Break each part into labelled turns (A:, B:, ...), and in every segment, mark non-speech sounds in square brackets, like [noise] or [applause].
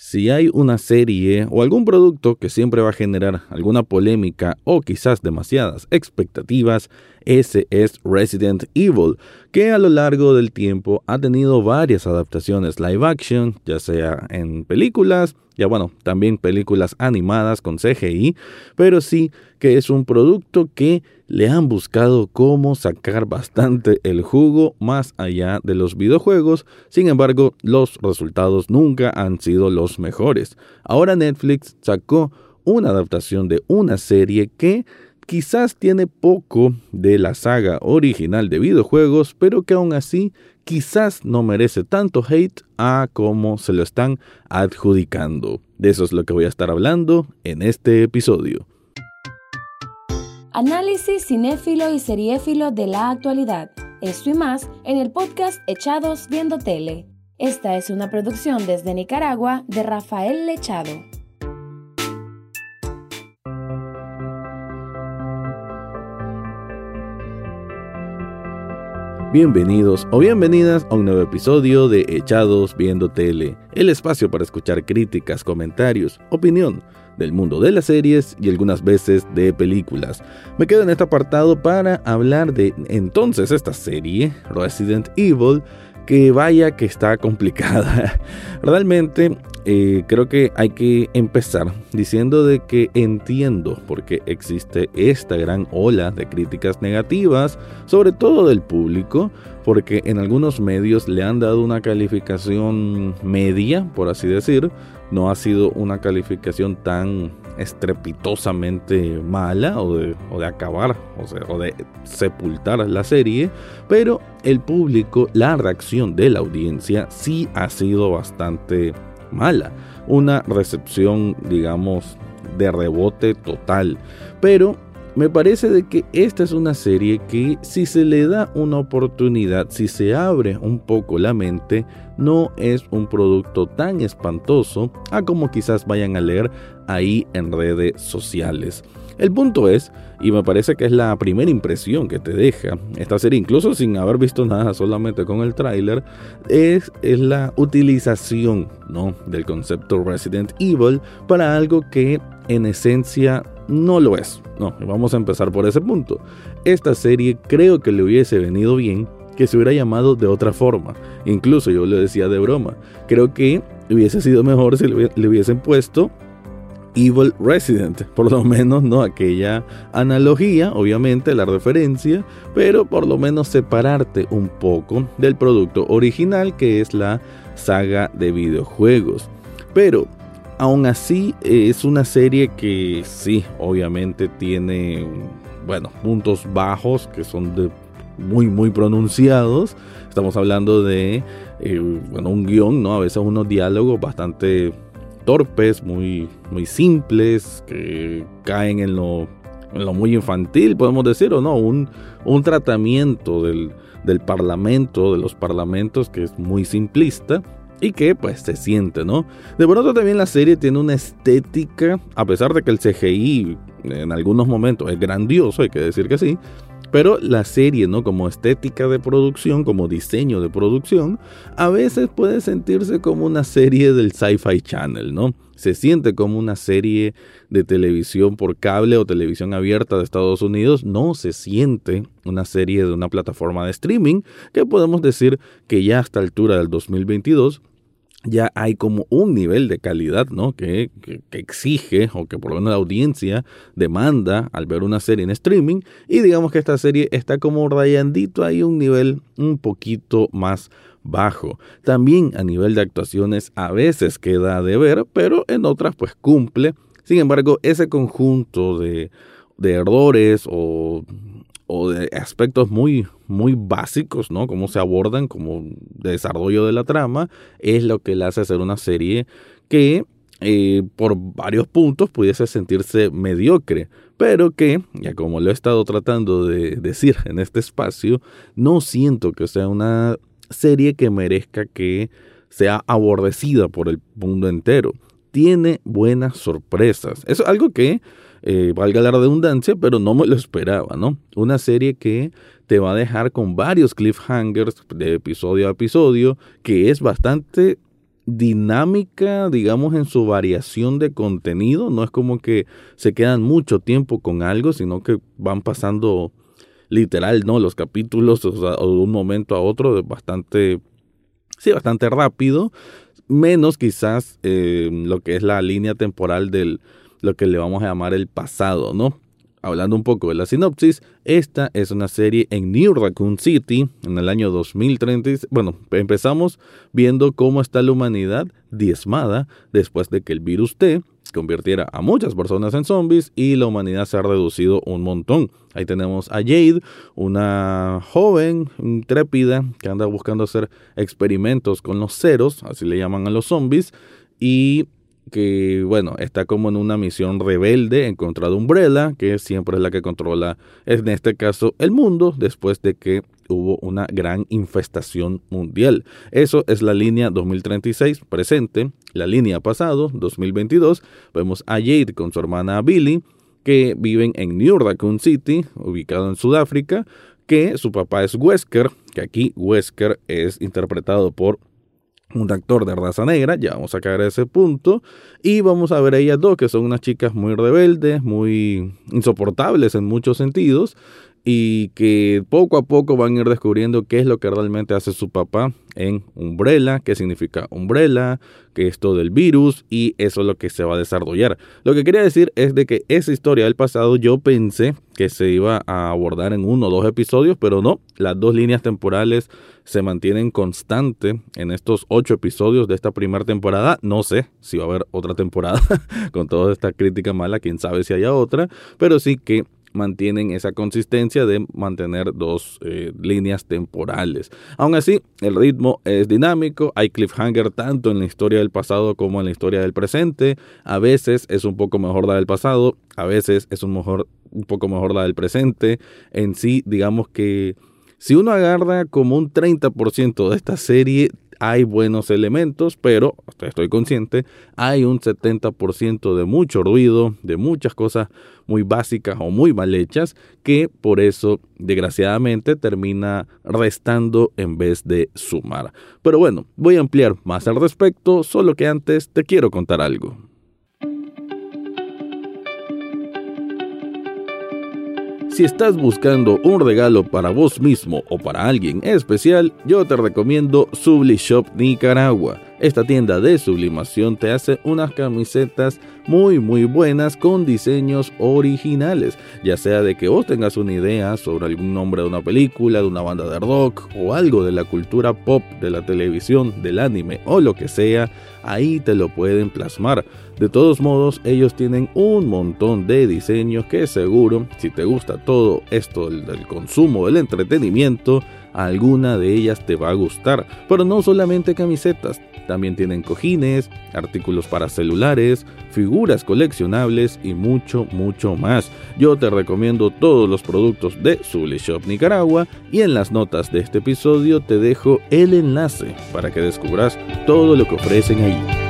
A: Si hay una serie o algún producto que siempre va a generar alguna polémica o quizás demasiadas expectativas, ese es Resident Evil, que a lo largo del tiempo ha tenido varias adaptaciones live action, ya sea en películas, ya bueno, también películas animadas con CGI, pero sí que es un producto que le han buscado cómo sacar bastante el jugo más allá de los videojuegos, sin embargo los resultados nunca han sido los mejores. Ahora Netflix sacó una adaptación de una serie que quizás tiene poco de la saga original de videojuegos, pero que aún así quizás no merece tanto hate a como se lo están adjudicando. De eso es lo que voy a estar hablando en este episodio.
B: Análisis cinéfilo y seriéfilo de la actualidad. Esto y más en el podcast Echados Viendo Tele. Esta es una producción desde Nicaragua de Rafael Lechado.
A: Bienvenidos o bienvenidas a un nuevo episodio de Echados Viendo Tele, el espacio para escuchar críticas, comentarios, opinión del mundo de las series y algunas veces de películas. Me quedo en este apartado para hablar de entonces esta serie, Resident Evil, que vaya que está complicada. [laughs] Realmente eh, creo que hay que empezar diciendo de que entiendo por qué existe esta gran ola de críticas negativas, sobre todo del público, porque en algunos medios le han dado una calificación media, por así decir, no ha sido una calificación tan estrepitosamente mala o de, acabar o, de sepultar la serie, pero el público, la reacción de la audiencia sí ha sido bastante mala. Una recepción, digamos, de rebote total. Pero me parece de que esta es una serie que si se le da una oportunidad, si se abre un poco la mente, no es un producto tan espantoso a como quizás vayan a leer ahí en redes sociales. El punto es, y me parece que es la primera impresión que te deja esta serie, incluso sin haber visto nada, solamente con el tráiler, es, es, la utilización ¿no? del concepto Resident Evil para algo que en esencia no lo es. No, vamos a empezar por ese punto. Esta serie creo que le hubiese venido bien que se hubiera llamado de otra forma. Incluso yo le decía de broma. Creo que hubiese sido mejor si le hubiesen puesto Evil Resident, por lo menos no aquella analogía, obviamente la referencia, pero por lo menos separarte un poco del producto original que es la saga de videojuegos. Pero Aún así, es una serie que sí, obviamente tiene, bueno, puntos bajos que son de muy, muy pronunciados. Estamos hablando de, eh, bueno, un guion, ¿no? A veces unos diálogos bastante torpes, muy, muy simples, que caen en lo, en lo muy infantil, podemos decir, o no, un, un tratamiento del, del parlamento, de los parlamentos, que es muy simplista y que pues se siente, ¿no? De pronto también la serie tiene una estética, a pesar de que el CGI en algunos momentos es grandioso, hay que decir que sí, pero la serie, ¿no? Como estética de producción, como diseño de producción, a veces puede sentirse como una serie del Sci-Fi Channel, ¿no? Se siente como una serie de televisión por cable o televisión abierta de Estados Unidos, no se siente una serie de una plataforma de streaming, que podemos decir que ya a esta altura del 2022 ya hay como un nivel de calidad, ¿no? Que, exige, o que por lo menos la audiencia demanda al ver una serie en streaming. Y digamos que esta serie está como rayandito ahí un nivel un poquito más bajo. También a nivel de actuaciones a veces queda de ver, pero en otras pues cumple. Sin embargo, ese conjunto de, de errores o o de aspectos muy, muy básicos, ¿no? Cómo se abordan como desarrollo de la trama, es lo que le hace hacer una serie que eh, por varios puntos pudiese sentirse mediocre, pero que, ya como lo he estado tratando de decir en este espacio, no siento que sea una serie que merezca que sea aborrecida por el mundo entero. Tiene buenas sorpresas. Es algo que eh, valga la redundancia, pero no me lo esperaba, ¿no? Una serie que te va a dejar con varios cliffhangers de episodio a episodio, que es bastante dinámica, digamos, en su variación de contenido. No es como que se quedan mucho tiempo con algo, sino que van pasando literal, ¿no? Los capítulos o de un momento a otro bastante, sí, bastante rápido. Menos quizás eh, lo que es la línea temporal del, lo que le vamos a llamar el pasado, ¿no? Hablando un poco de la sinopsis, esta es una serie en New Raccoon City en el año 2030. Bueno, empezamos viendo cómo está la humanidad diezmada después de que el virus T convirtiera a muchas personas en zombies y la humanidad se ha reducido un montón. Ahí tenemos a Jade, una joven intrépida que anda buscando hacer experimentos con los ceros, así le llaman a los zombies, y que, bueno, está como en una misión rebelde en contra de Umbrella, que siempre es la que controla, en este caso, el mundo, después de que hubo una gran infestación mundial. Eso es la línea 2036 presente. La línea pasado, 2022, vemos a Jade con su hermana Billy, que viven en New Raccoon City, ubicado en Sudáfrica, que su papá es Wesker, que aquí Wesker es interpretado por un actor de raza negra, ya vamos a caer a ese punto, y vamos a ver a ellas dos, que son unas chicas muy rebeldes, muy insoportables en muchos sentidos, y que poco a poco van a ir descubriendo qué es lo que realmente hace su papá en Umbrella, qué significa Umbrella, qué es todo el virus y eso es lo que se va a desarrollar. Lo que quería decir es de que esa historia del pasado yo pensé que se iba a abordar en uno o dos episodios, pero no, las dos líneas temporales se mantienen constante en estos ocho episodios de esta primera temporada. No sé si va a haber otra temporada [laughs] con toda esta crítica mala, quién sabe si haya otra, pero sí que mantienen esa consistencia de mantener dos eh, líneas temporales. Aún así, el ritmo es dinámico, hay cliffhanger tanto en la historia del pasado como en la historia del presente. A veces es un poco mejor la del pasado, a veces es un, mejor, un poco mejor la del presente. En sí, digamos que si uno agarra como un 30% de esta serie, hay buenos elementos, pero estoy consciente, hay un 70% de mucho ruido, de muchas cosas muy básicas o muy mal hechas, que por eso, desgraciadamente, termina restando en vez de sumar. Pero bueno, voy a ampliar más al respecto, solo que antes te quiero contar algo. Si estás buscando un regalo para vos mismo o para alguien especial, yo te recomiendo Subli Shop Nicaragua. Esta tienda de sublimación te hace unas camisetas muy muy buenas con diseños originales, ya sea de que vos tengas una idea sobre algún nombre de una película, de una banda de rock o algo de la cultura pop, de la televisión, del anime o lo que sea, ahí te lo pueden plasmar. De todos modos, ellos tienen un montón de diseños que seguro, si te gusta todo esto del, consumo, del entretenimiento, alguna de ellas te va a gustar. Pero no solamente camisetas, también tienen cojines, artículos para celulares, figuras coleccionables y mucho, mucho más. Yo te recomiendo todos los productos de Zully Shop Nicaragua y en las notas de este episodio te dejo el enlace para que descubras todo lo que ofrecen ahí.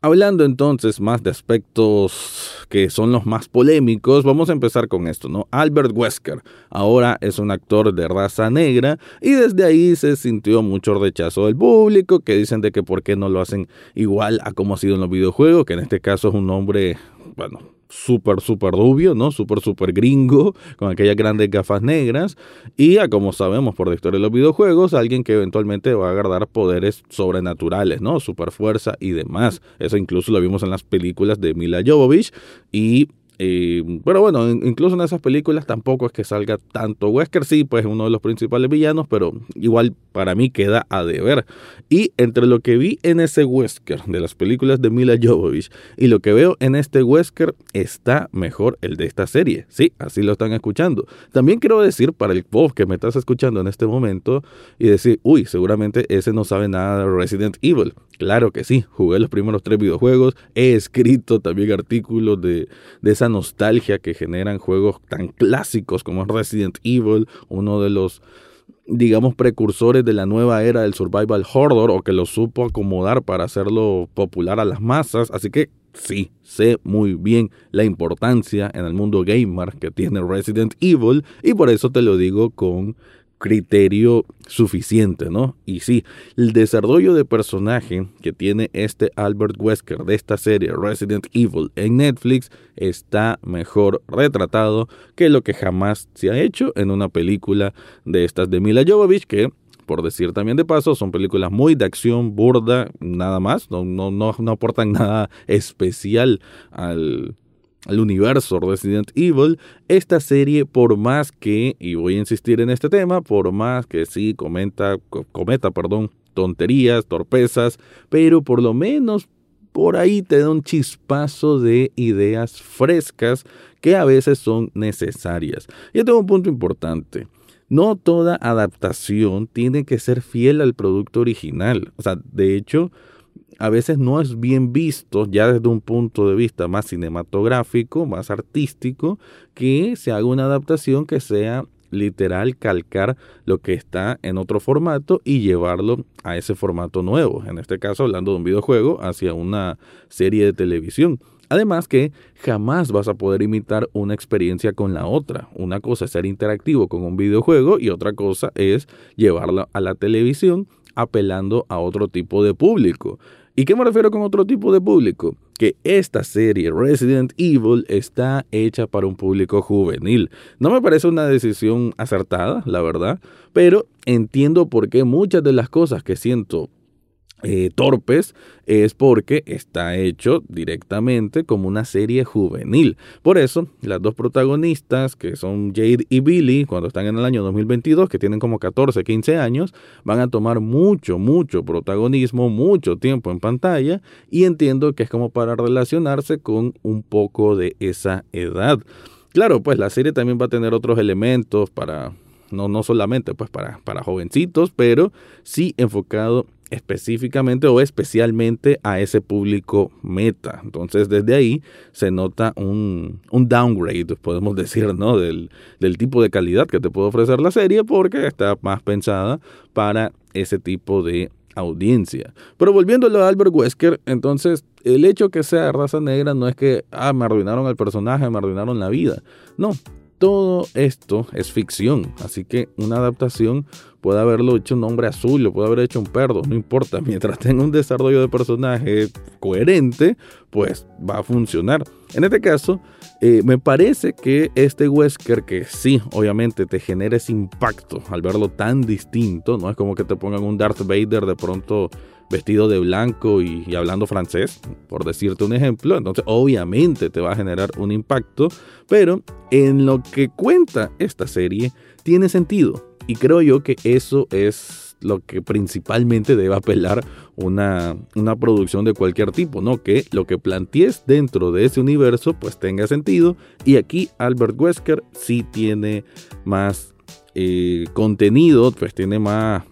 A: Hablando entonces más de aspectos que son los más polémicos, vamos a empezar con esto, ¿no? Albert Wesker ahora es un actor de raza negra y desde ahí se sintió mucho rechazo del público que dicen de que por qué no lo hacen igual a como ha sido en los videojuegos, que en este caso es un hombre, bueno, súper, súper rubio, ¿no? Súper, súper gringo, con aquellas grandes gafas negras. Y a como sabemos por la historia de los videojuegos, alguien que eventualmente va a agarrar poderes sobrenaturales, ¿no? Super fuerza y demás. Eso incluso lo vimos en las películas de Mila Jovovich. Y pero bueno, incluso en esas películas tampoco es que salga tanto Wesker, sí, pues uno de los principales villanos, pero igual para mí queda a deber. Y entre lo que vi en ese Wesker de las películas de Mila Jovovich y lo que veo en este Wesker, está mejor el de esta serie. Sí, así lo están escuchando. También quiero decir para el pop que me estás escuchando en este momento y decir, uy, seguramente ese no sabe nada de Resident Evil. Claro que sí, jugué los primeros tres videojuegos, he escrito también artículos de, de esa nostalgia que generan juegos tan clásicos como Resident Evil, uno de los digamos precursores de la nueva era del survival horror o que lo supo acomodar para hacerlo popular a las masas, así que sí, sé muy bien la importancia en el mundo gamer que tiene Resident Evil y por eso te lo digo con criterio suficiente, ¿no? Y sí, el desarrollo de personaje que tiene este Albert Wesker de esta serie Resident Evil en Netflix está mejor retratado que lo que jamás se ha hecho en una película de estas de Mila Jovovich que por decir también de paso, son películas muy de acción, burda, nada más, no, no, no, no aportan [laughs] nada especial al, al universo Resident Evil, esta serie, por más que, y voy a insistir en este tema, por más que sí cometa, perdón, tonterías, torpezas, pero por lo menos por ahí te da un chispazo de ideas frescas que a veces son necesarias. Y tengo un punto importante. No toda adaptación tiene que ser fiel al producto original. O sea, de hecho, a veces no es bien visto ya desde un punto de vista más cinematográfico, más artístico, que se haga una adaptación que sea literal calcar lo que está en otro formato y llevarlo a ese formato nuevo. En este caso, hablando de un videojuego, hacia una serie de televisión. Además que jamás vas a poder imitar una experiencia con la otra. Una cosa es ser interactivo con un videojuego y otra cosa es llevarlo a la televisión apelando a otro tipo de público. ¿Y qué me refiero con otro tipo de público? Que esta serie Resident Evil está hecha para un público juvenil. No me parece una decisión acertada, la verdad, pero entiendo por qué muchas de las cosas que siento eh, torpes es porque está hecho directamente como una serie juvenil. Por eso, las dos protagonistas, que son Jade y Billy, cuando están en el año 2022, que tienen como 14, 15 años, van a tomar mucho, mucho protagonismo, mucho tiempo en pantalla, y entiendo que es como para relacionarse con un poco de esa edad. Claro, pues la serie también va a tener otros elementos para, no, no solamente pues para, para jovencitos, pero sí enfocado específicamente o especialmente a ese público meta. Entonces desde ahí se nota un, un downgrade, podemos decir, ¿no? Del, del, tipo de calidad que te puede ofrecer la serie porque está más pensada para ese tipo de audiencia. Pero volviendo a Albert Wesker, entonces el hecho que sea raza negra no es que, ah, me arruinaron el personaje, me arruinaron la vida. No, todo esto es ficción, así que una adaptación puede haberlo hecho un hombre azul, lo puede haber hecho un perro, no importa, [laughs] mientras tenga un desarrollo de personaje coherente, pues va a funcionar. En este caso, eh, me parece que este Wesker, que sí, obviamente te genera ese impacto al verlo tan distinto, no es como que te pongan un Darth Vader de pronto vestido de blanco y, hablando francés, por decirte un ejemplo, entonces obviamente te va a generar un impacto, pero en lo que cuenta esta serie tiene sentido. Y creo yo que eso es lo que principalmente debe apelar una, una, producción de cualquier tipo, ¿no? Que lo que plantees dentro de ese universo pues tenga sentido. Y aquí Albert Wesker sí tiene más eh, contenido, pues tiene más,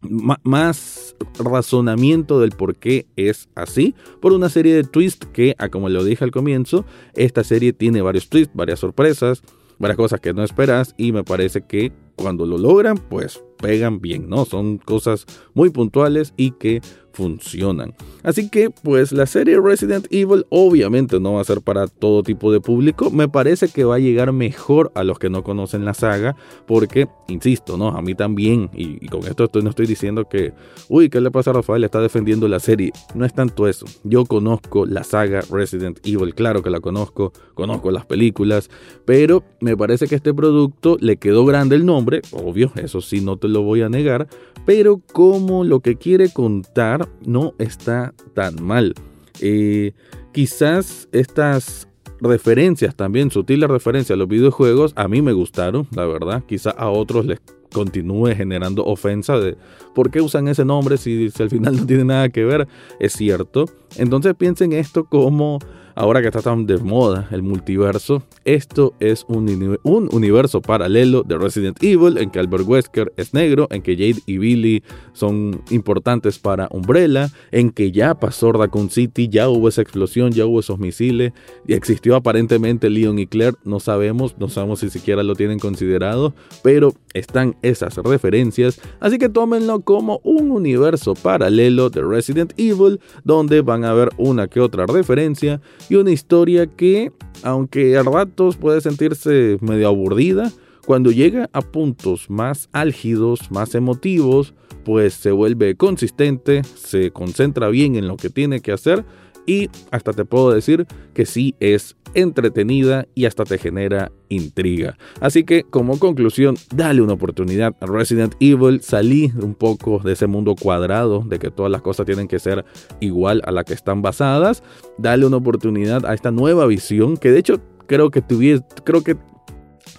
A: más razonamiento del por qué es así, por una serie de twists que, ah, como lo dije al comienzo, esta serie tiene varios twists, varias sorpresas, varias cosas que no esperas y me parece que cuando lo logran, pues pegan bien, ¿no? Son cosas muy puntuales y que funcionan. Así que, pues la serie Resident Evil obviamente no va a ser para todo tipo de público. Me parece que va a llegar mejor a los que no conocen la saga, porque, insisto, ¿no? A mí también, y, con esto estoy, no estoy diciendo que, uy, ¿qué le pasa a Rafael? Está defendiendo la serie. No es tanto eso. Yo conozco la saga Resident Evil, claro que la conozco, conozco las películas, pero me parece que este producto le quedó grande el nombre, obvio, eso sí, no te lo voy a negar, pero como lo que quiere contar no está tan mal. Eh, quizás estas referencias también, sutiles referencias a los videojuegos, a mí me gustaron, la verdad. Quizás a otros les continúe generando ofensa de por qué usan ese nombre si, si al final no tiene nada que ver. Es cierto. Entonces piensen esto como ahora que está tan de moda el multiverso, esto es un, un, universo paralelo de Resident Evil en que Albert Wesker es negro, en que Jade y Billy son importantes para Umbrella, en que ya pasó Raccoon City, ya hubo esa explosión, ya hubo esos misiles, y existió aparentemente Leon y Claire, no sabemos, no sabemos si siquiera lo tienen considerado, pero están esas referencias, así que tómenlo como un universo paralelo de Resident Evil, donde van a ver una que otra referencia y una historia que, aunque a ratos puede sentirse medio aburrida, Cuando llega a puntos más álgidos, más emotivos, pues se vuelve consistente, se concentra bien en lo que tiene que hacer y hasta te puedo decir que sí es entretenida y hasta te genera intriga. Así que como conclusión, dale una oportunidad a Resident Evil, salí un poco de ese mundo cuadrado de que todas las cosas tienen que ser igual a la que están basadas, dale una oportunidad a esta nueva visión que de hecho creo que tuviese, creo que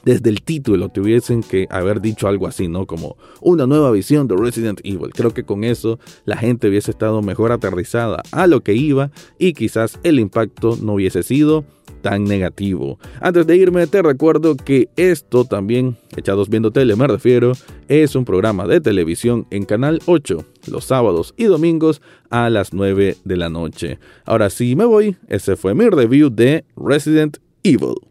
A: desde el título tuviesen que haber dicho algo así, ¿no? Como una nueva visión de Resident Evil. Creo que con eso la gente hubiese estado mejor aterrizada a lo que iba y quizás el impacto no hubiese sido tan negativo. Antes de irme, te recuerdo que esto también, Echados Viendo Tele me refiero, es un programa de televisión en Canal 8, los sábados y domingos a las 9 de la noche. Ahora sí me voy, ese fue mi review de Resident Evil.